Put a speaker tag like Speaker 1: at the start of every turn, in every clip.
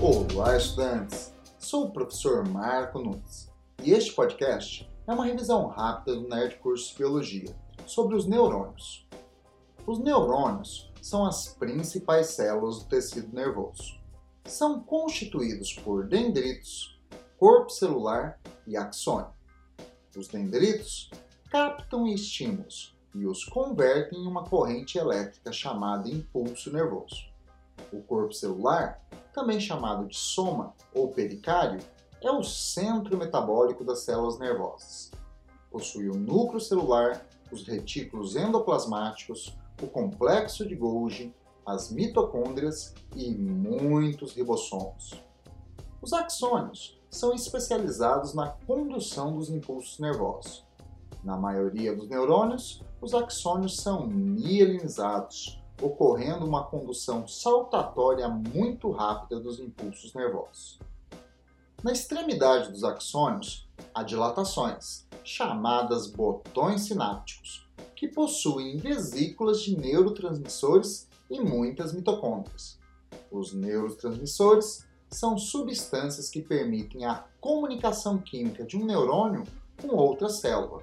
Speaker 1: Olá, estudantes! Sou o professor Marco Nunes e este podcast é uma revisão rápida do Nerd Curso de Biologia sobre os neurônios. Os neurônios são as principais células do tecido nervoso. São constituídos por dendritos, corpo celular e axônio. Os dendritos captam estímulos e os convertem em uma corrente elétrica chamada impulso nervoso. O corpo celular, também chamado de soma ou pericário, é o centro metabólico das células nervosas. Possui o núcleo celular, os retículos endoplasmáticos, o complexo de Golgi, as mitocôndrias e muitos ribossomos. Os axônios são especializados na condução dos impulsos nervosos. Na maioria dos neurônios, os axônios são mielinizados, ocorrendo uma condução saltatória muito rápida dos impulsos nervosos. Na extremidade dos axônios, há dilatações, chamadas botões sinápticos, que possuem vesículas de neurotransmissores e muitas mitocôndrias. Os neurotransmissores são substâncias que permitem a comunicação química de um neurônio com outra célula.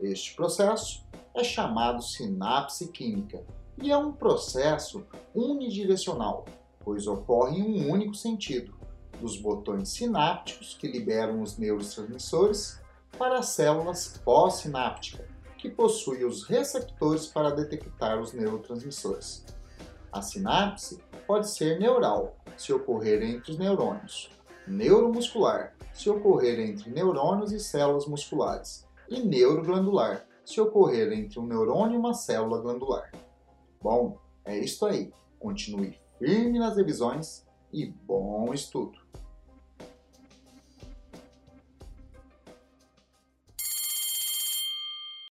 Speaker 1: Este processo é chamado sinapse química e é um processo unidirecional, pois ocorre em um único sentido, dos botões sinápticos que liberam os neurotransmissores para as células pós-sinápticas, que possuem os receptores para detectar os neurotransmissores. A sinapse pode ser neural, se ocorrer entre os neurônios, neuromuscular, se ocorrer entre neurônios e células musculares, e neuroglandular, se ocorrer entre um neurônio e uma célula glandular. Bom, é isso aí. Continue firme nas revisões e bom estudo!